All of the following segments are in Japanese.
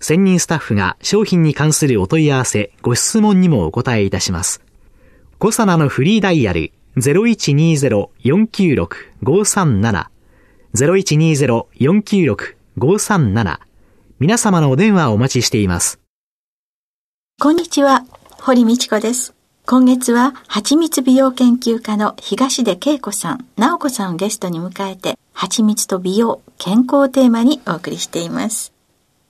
専任スタッフが商品に関するお問い合わせ、ご質問にもお答えいたします。コサナのフリーダイヤル0120-496-537 0120-496-537皆様のお電話をお待ちしています。こんにちは、堀道子です。今月は、蜂蜜美容研究家の東出恵子さん、直子さんをゲストに迎えて、蜂蜜と美容、健康をテーマにお送りしています。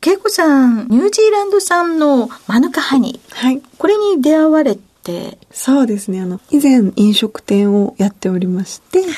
恵子さん、ニュージーランド産のマヌカハニー。はい。これに出会われて。そうですね。あの、以前飲食店をやっておりまして、はい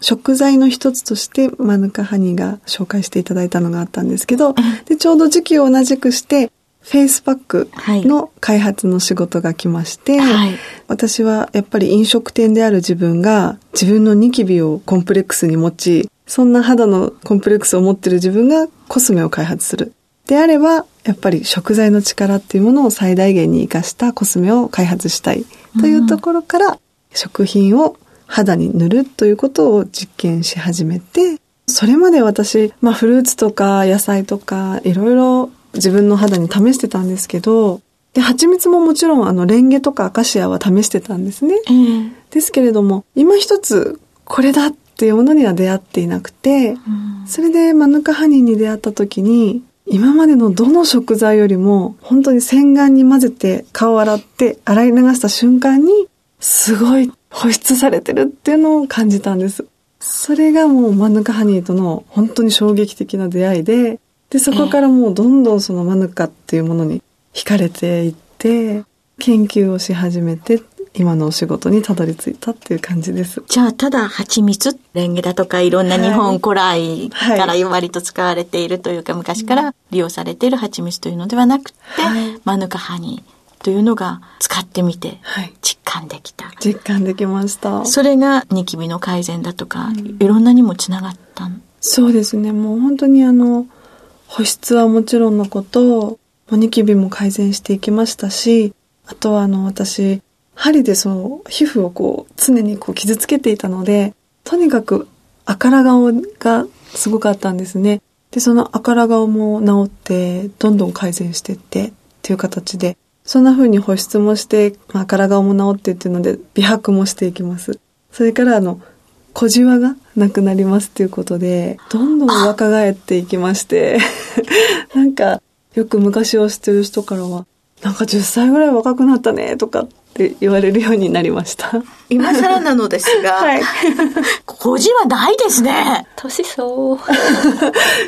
食材の一つとしてマヌカハニーが紹介していただいたのがあったんですけど、でちょうど時期を同じくしてフェイスパックの開発の仕事が来まして、はい、私はやっぱり飲食店である自分が自分のニキビをコンプレックスに持ち、そんな肌のコンプレックスを持っている自分がコスメを開発する。であれば、やっぱり食材の力っていうものを最大限に活かしたコスメを開発したいというところから、食品を肌に塗るということを実験し始めて、それまで私、まあフルーツとか野菜とかいろいろ自分の肌に試してたんですけど、で、蜂蜜ももちろんあの、レンゲとかアカシアは試してたんですね。えー、ですけれども、今一つこれだっていうものには出会っていなくて、うん、それでマヌカハニーに出会った時に、今までのどの食材よりも本当に洗顔に混ぜて顔を洗って洗い流した瞬間にすごい保湿されてるっていうのを感じたんです。それがもうマヌカハニーとの本当に衝撃的な出会いで、で、そこからもうどんどんそのマヌカっていうものに惹かれていって、研究をし始めて、今のお仕事にたどり着いたっていう感じです。じゃあ、ただ蜂蜜、レンゲだとかいろんな日本古来から割と使われているというか、はい、昔から利用されている蜂蜜というのではなくて、はい、マヌカハニーというのが使ってみて実感できた。実感できました。それがニキビの改善だとか、うん、いろんなにもつながったそうですね。もう本当にあの、保湿はもちろんのこと、ニキビも改善していきましたし、あとはあの私、針でその皮膚をこう常にこう傷つけていたので、とにかく赤ら顔がすごかったんですね。で、その赤ら顔も治って、どんどん改善していってっていう形で、そんな風に保湿もして、赤ら顔も治ってっていうので、美白もしていきます。それからあの、小じわがなくなりますっていうことで、どんどん若返っていきまして、なんか、よく昔を知ってる人からは、なんか10歳ぐらい若くなったね、とかって言われるようになりました。今更なのですが、はい。小じわないですね。年相応。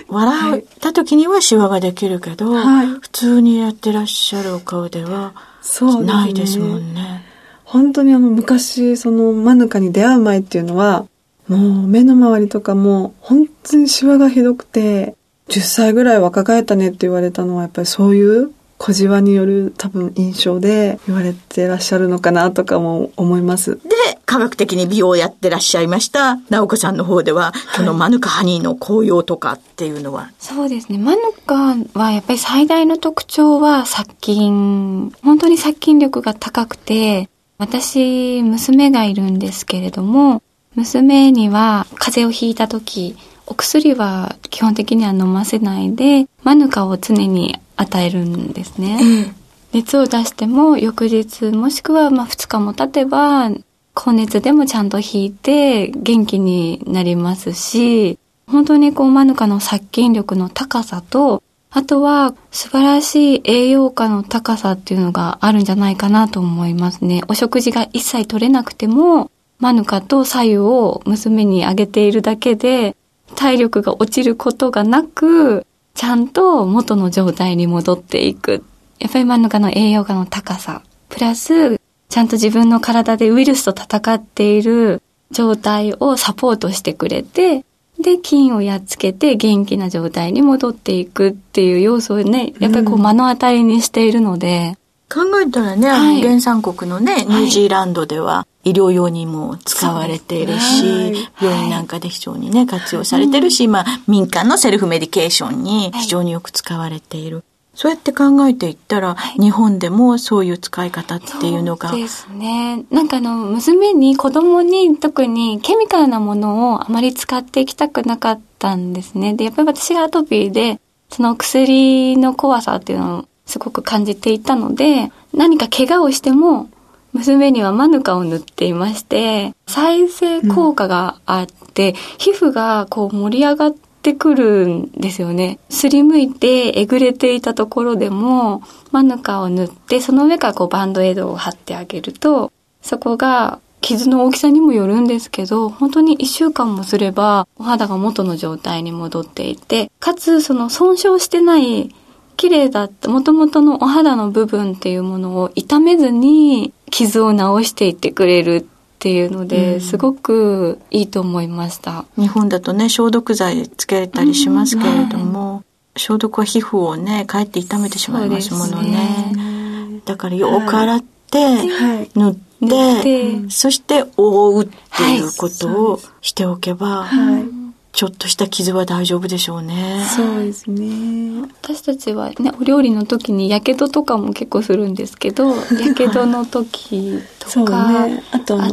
笑った時にはシワができるけど、はい、普通にやってらっしゃるお顔では、そうないですもんね。本当にあの昔、そのマヌカに出会う前っていうのは、もう目の周りとかも本当にシワがひどくて、10歳ぐらい若返ったねって言われたのはやっぱりそういう小じわによる多分印象で言われてらっしゃるのかなとかも思います。で、科学的に美容をやってらっしゃいました、直子さんの方では、このマヌカハニーの紅葉とかっていうのは？そうですね。マヌカはやっぱり最大の特徴は殺菌。本当に殺菌力が高くて、私、娘がいるんですけれども、娘には風邪をひいた時、お薬は基本的には飲ませないで、マヌカを常に与えるんですね。うん、熱を出しても翌日、もしくはまあ2日も経てば、高熱でもちゃんと引いて元気になりますし、本当にこうマヌカの殺菌力の高さとあとは素晴らしい栄養価の高さっていうのがあるんじゃないかなと思いますね。お食事が一切取れなくても、マヌカと左右を娘にあげているだけで、体力が落ちることがなく、ちゃんと元の状態に戻っていく。やっぱりマヌカの栄養価の高さ。プラス、ちゃんと自分の体でウイルスと戦っている状態をサポートしてくれて、で、菌をやっつけて元気な状態に戻っていくっていう要素をね、やっぱりこう目の当たりにしているので。考えたらね、あの原産国のね、ニュージーランドでは医療用にも使われているし、病院なんかで非常にね、活用されてるし、まあ民間のセルフメディケーションに非常によく使われている。そうやって考えていったら、はい、日本でもそういう使い方っていうのが。そうですね。なんかあの、娘に、子供に特にケミカルなものをあまり使っていきたくなかったんですね。で、やっぱり私がアトピーで、その薬の怖さっていうのをすごく感じていたので、何か怪我をしても、娘にはマヌカを塗っていまして、再生効果があって、うん、皮膚がこう盛り上がってくるんですよね。すりむいてえぐれていたところでも、マヌカを塗って、その上からこうバンドエイドを貼ってあげると、そこが傷の大きさにもよるんですけど、本当に一週間もすれば、お肌が元の状態に戻っていて、かつその損傷してない綺麗だった、元々のお肌の部分っていうものを傷めずに傷を治していってくれるっていうので、うん、すごくいいと思いました。日本だとね、消毒剤つけたりしますけれども、うん。はい、消毒は皮膚をね、かえって痛めてしまいますものね。ね。だからよく洗って、はい、塗って、そして覆うっていうことをしておけば、はいちょっとした傷は大丈夫でしょうね。そうですね。私たちはね、お料理の時にやけどとかも結構するんですけど、やけどの時とか、ね、あとあ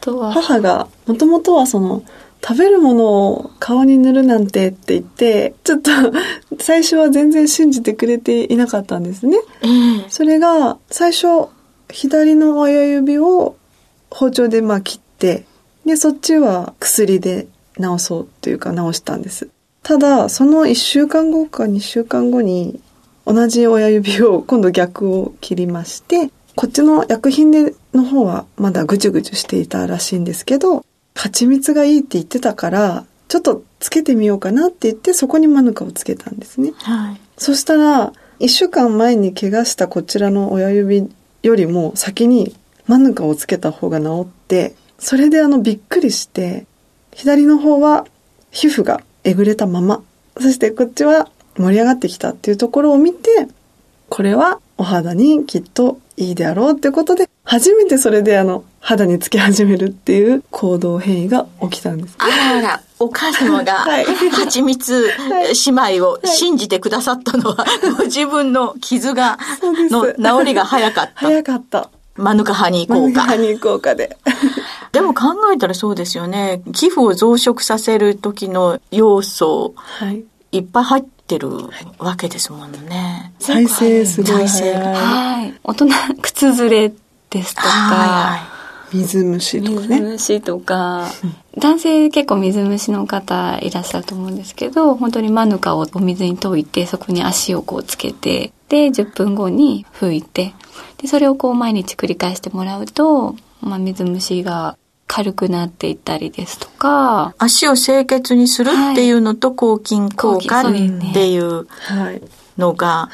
とは母がもともとはその食べるものを顔に塗るなんてって言って、ちょっと 最初は全然信じてくれていなかったんですね。それが最初左の親指を包丁でまあ切って、で、そっちは薬で直そうっていうか直したんです。ただ、その1週間後か2週間後に同じ親指を今度逆を切りまして、こっちの薬品での方はまだぐちゅぐちゅしていたらしいんですけど、蜂蜜がいいって言ってたから、ちょっとつけてみようかなって言ってそこにマヌカをつけたんですね。はい。そしたら、1週間前に怪我したこちらの親指よりも先にマヌカをつけた方が治って、それであのびっくりして、左の方は皮膚がえぐれたまま、そしてこっちは盛り上がってきたっていうところを見て、これはお肌にきっといいであろうってことで、初めてそれであの、肌につけ始めるっていう行動変異が起きたんです。あらら、お母様が、蜂蜜姉妹を信じてくださったのは、ご自分の傷が、の治りが早かった。早かった。マヌカハニー効果。マヌカハニー効果で。でも考えたらそうですよね。皮膚を増殖させる時の要素、はい、いっぱい入ってるわけですもんね。再生する。再生はい。大人、靴ずれですとか、はい、水虫とかね。水虫とか、男性結構水虫の方いらっしゃると思うんですけど、本当にマヌカをお水に溶いて、そこに足をこうつけて、で、10分後に拭いて、で、それをこう毎日繰り返してもらうと、まあ、水虫が軽くなっていったりですとか。足を清潔にするっていうのと抗菌効果っていうのが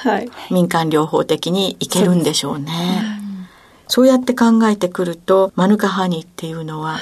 民間療法的にいけるんでしょうね。そうやって考えてくると、マヌカハニーっていうのは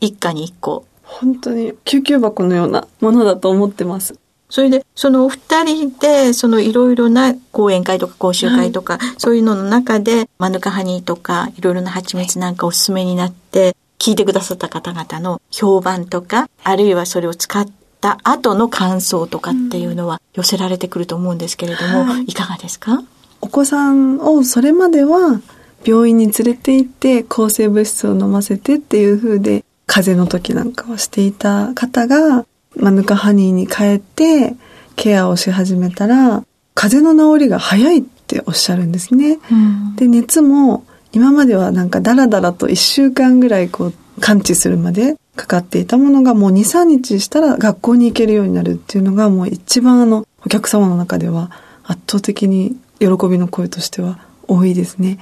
一家に一個。本当に救急箱のようなものだと思ってます。それで、そのお二人で、そのいろいろな講演会とか講習会とか、はい、そういうのの中で、マヌカハニーとか、いろいろな蜂蜜なんかおすすめになって、聞いてくださった方々の評判とか、あるいはそれを使った後の感想とかっていうのは寄せられてくると思うんですけれども、はい、いかがですか？お子さんをそれまでは病院に連れて行って抗生物質を飲ませてっていう風で風邪の時なんかをしていた方がマヌカハニーに変えてケアをし始めたら、風邪の治りが早いっておっしゃるんですね。うん、で、熱も今まではなんかダラダラと1週間ぐらいこう感知するまでかかっていたものがもう2、3日したら学校に行けるようになるっていうのがもう一番あのお客様の中では圧倒的に喜びの声としては多いですね。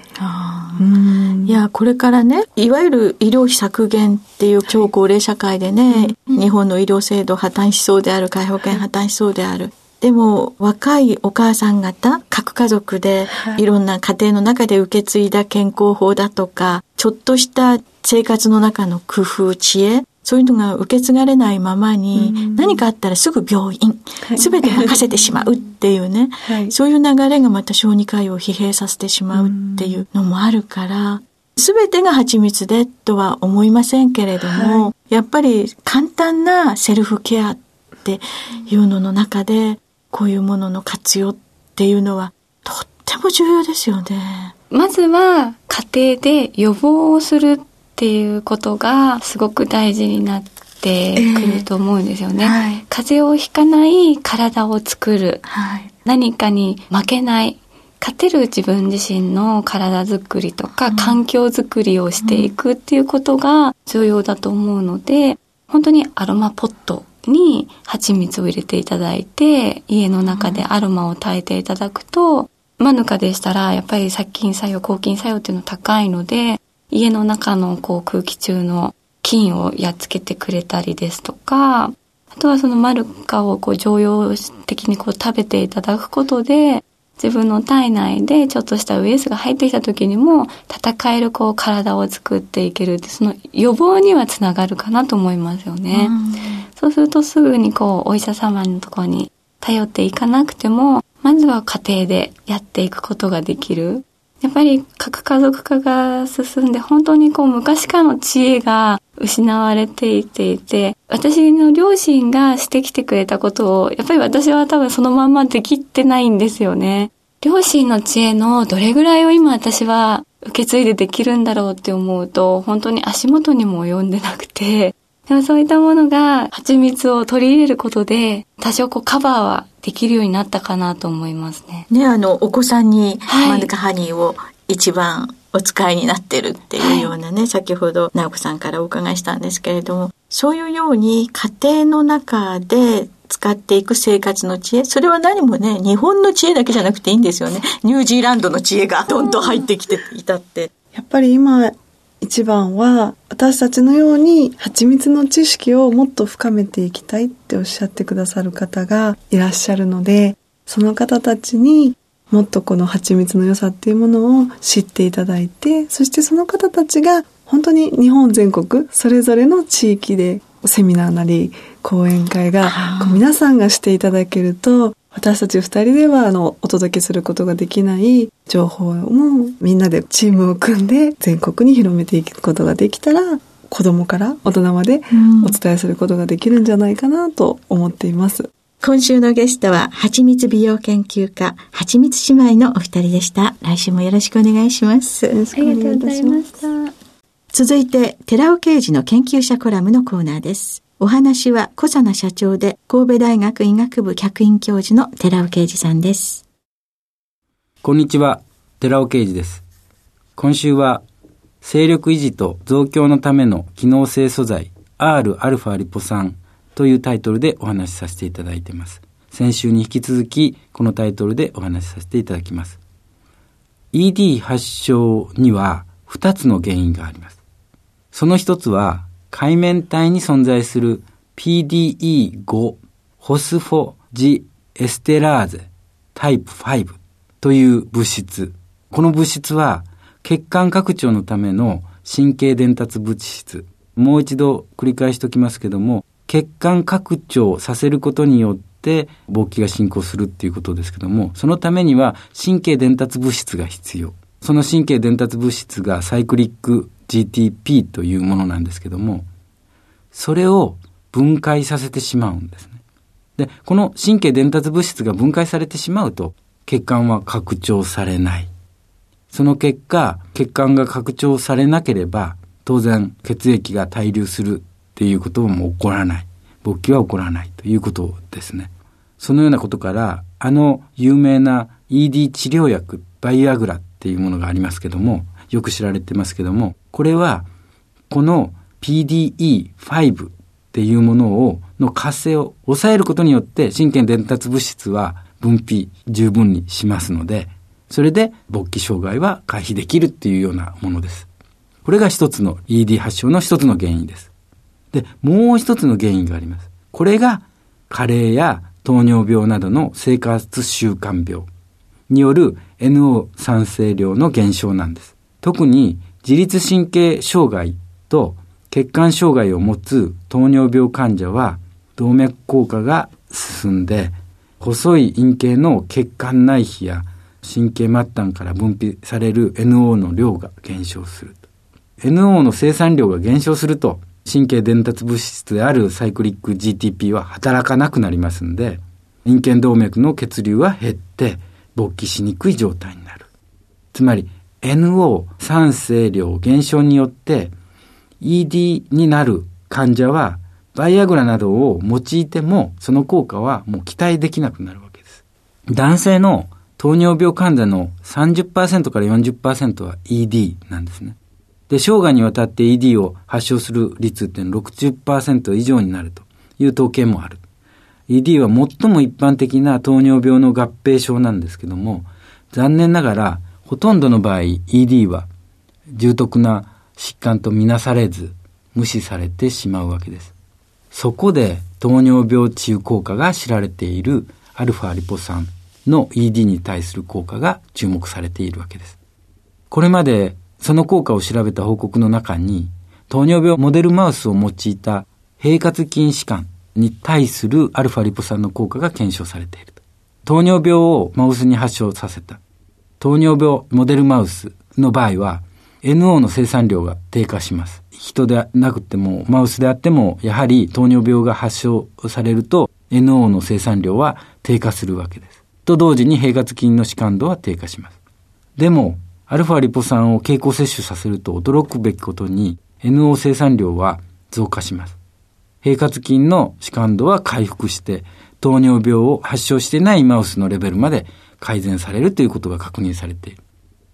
いや、これからね、いわゆる医療費削減っていう超高齢社会でね、日本の医療制度破綻しそうである、皆保険破綻しそうである。でも若いお母さん方、各家族でい。ろんな家庭の中で受け継いだ健康法だとか、ちょっとした生活の中の工夫、知恵、そういうのが受け継がれないままに、何かあったらすぐ病院、すべて任せてしまうっていうね、はい、そういう流れがまた小児科医を疲弊させてしまうっていうのもあるから、すべてが蜂蜜でとは思いませんけれども、はい、やっぱり簡単なセルフケアっていうのの中で、こういうものの活用っていうのはとっても重要ですよね。まずは家庭で予防をするっていうことがすごく大事になってくると思うんですよね。えーはい、風邪をひかない体を作る。はい、何かに負けない。勝てる自分自身の体づくりとか、環境づくりをしていくっていうことが重要だと思うので、本当にアロマポットに蜂蜜を入れていただいて、家の中でアロマを炊いていただくと、マヌカでしたら、やっぱり殺菌作用、抗菌作用っていうの高いので、家の中のこう空気中の菌をやっつけてくれたりですとか、あとはそのマルカをこう常用的にこう食べていただくことで、自分の体内でちょっとしたウイルスが入ってきた時にも戦えるこう体を作っていけるってその予防にはつながるかなと思いますよね。そうするとすぐにこうお医者様のところに頼っていかなくてもまずは家庭でやっていくことができる。やっぱり核家族化が進んで本当にこう昔からの知恵が失われていていて、私の両親がしてきてくれたことを、やっぱり私は多分そのまんまできてないんですよね。両親の知恵のどれぐらいを今私は受け継いでできるんだろうって思うと、本当に足元にも及んでなくて、でもそういったものが蜂蜜を取り入れることで、多少こうカバーはできるようになったかなと思いますね。ね、あの、お子さんにマヌカハニーを一番お使いになってるっていうようなね、はい、先ほど直子さんからお伺いしたんですけれども、そういうように家庭の中で使っていく生活の知恵、それは何もね、日本の知恵だけじゃなくていいんですよね。ニュージーランドの知恵がどんどん入ってきていたって。やっぱり今、一番は私たちのように蜂蜜の知識をもっと深めていきたいっておっしゃってくださる方がいらっしゃるので、その方たちにもっとこの蜂蜜の良さっていうものを知っていただいて、そしてその方たちが本当に日本全国それぞれの地域でセミナーなり講演会がこう皆さんがしていただけると私たち二人ではあのお届けすることができない情報もみんなでチームを組んで全国に広めていくことができたら子供から大人までお伝えすることができるんじゃないかなと思っています。今週のゲストは、はちみつ美容研究家、はちみつ姉妹のお二人でした。来週もよろしくお願いします。よろしくお願いいたしました。続いて、寺尾刑事の研究者コラムのコーナーです。お話は小佐奈社長で神戸大学医学部客員教授の寺尾啓二さんです。こんにちは、寺尾啓二です。今週は、勢力維持と増強のための機能性素材 Rα リポ酸というタイトルでお話しさせていただいています。先週に引き続き、このタイトルでお話しさせていただきます。ED 発症には2つの原因があります。その一つは、海面体に存在する PDE5 ホスフォジエステラーゼタイプ5という物質。この物質は血管拡張のための神経伝達物質。もう一度繰り返しておきますけども、血管拡張させることによって勃起が進行するっていうことですけども、そのためには神経伝達物質が必要。その神経伝達物質がサイクリック GTP というものなんですけども、それを分解させてしまうんですね。で、この神経伝達物質が分解されてしまうと、血管は拡張されない。その結果、血管が拡張されなければ、当然血液が滞留するっていうことも起こらない。勃起は起こらないということですね。そのようなことから、あの有名な ED 治療薬、バイアグラっていうものがありますけども、よく知られてますけども、これは、この PDE5 っていうものを、の活性を抑えることによって神経伝達物質は分泌十分にしますので、それで勃起障害は回避できるっていうようなものです。これが一つの ED 発症の一つの原因です。で、もう一つの原因があります。これが加齢や糖尿病などの生活習慣病による NO 酸性量の減少なんです。特に自律神経障害と血管障害を持つ糖尿病患者は動脈硬化が進んで細い陰茎の血管内皮や神経末端から分泌される NO の量が減少すると。NO の生産量が減少すると神経伝達物質であるサイクリック GTP は働かなくなりますんで、陰茎動脈の血流は減って勃起しにくい状態になる。つまり NO 酸性量減少によって ED になる患者はバイアグラなどを用いてもその効果はもう期待できなくなるわけです。男性の糖尿病患者の30%から40%は ED なんですね。で、生涯にわたって ED を発症する率って60%以上になるという統計もある。ED は最も一般的な糖尿病の合併症なんですけども、残念ながらほとんどの場合 ED は重篤な疾患とみなされず無視されてしまうわけです。そこで糖尿病治癒効果が知られているアルファリポ酸の ED に対する効果が注目されているわけです。これまでその効果を調べた報告の中に、糖尿病モデルマウスを用いた平滑筋弛緩に対するアルファリポ酸の効果が検証されている糖尿病をマウスに発症させた糖尿病モデルマウスの場合は NO の生産量が低下します。人でなくてもマウスであってもやはり糖尿病が発症されると NO の生産量は低下するわけです。と同時に平滑筋の弛緩度は低下します。でもアルファリポ酸を経口摂取させると驚くべきことに NO 生産量は増加します。平滑筋の弛緩度は回復して糖尿病を発症してないマウスのレベルまで改善されるということが確認されている。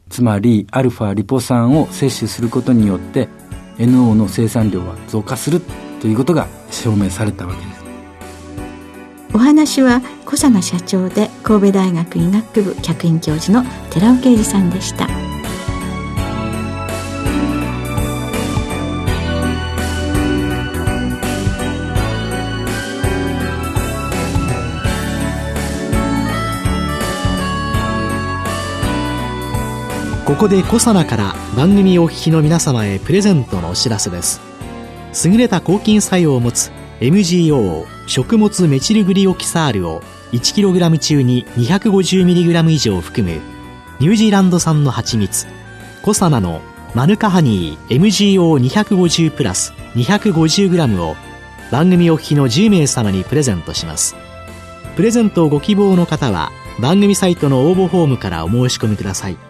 つまり、アルファリポ酸を摂取することによって、NO の生産量は増加するということが証明されたわけです。お話は小佐奈社長で神戸大学医学部客員教授の寺尾啓二さんでした。ここでコサナから番組お聞きの皆様へプレゼントのお知らせです。優れた抗菌作用を持つ MGO 食物メチルグリオキサールを 1kg 中に 250mg 以上含むニュージーランド産の蜂蜜コサナのマヌカハニー MGO250 プラス 250g を番組お聞きの10名様にプレゼントします。プレゼントをご希望の方は番組サイトの応募フォームからお申し込みください。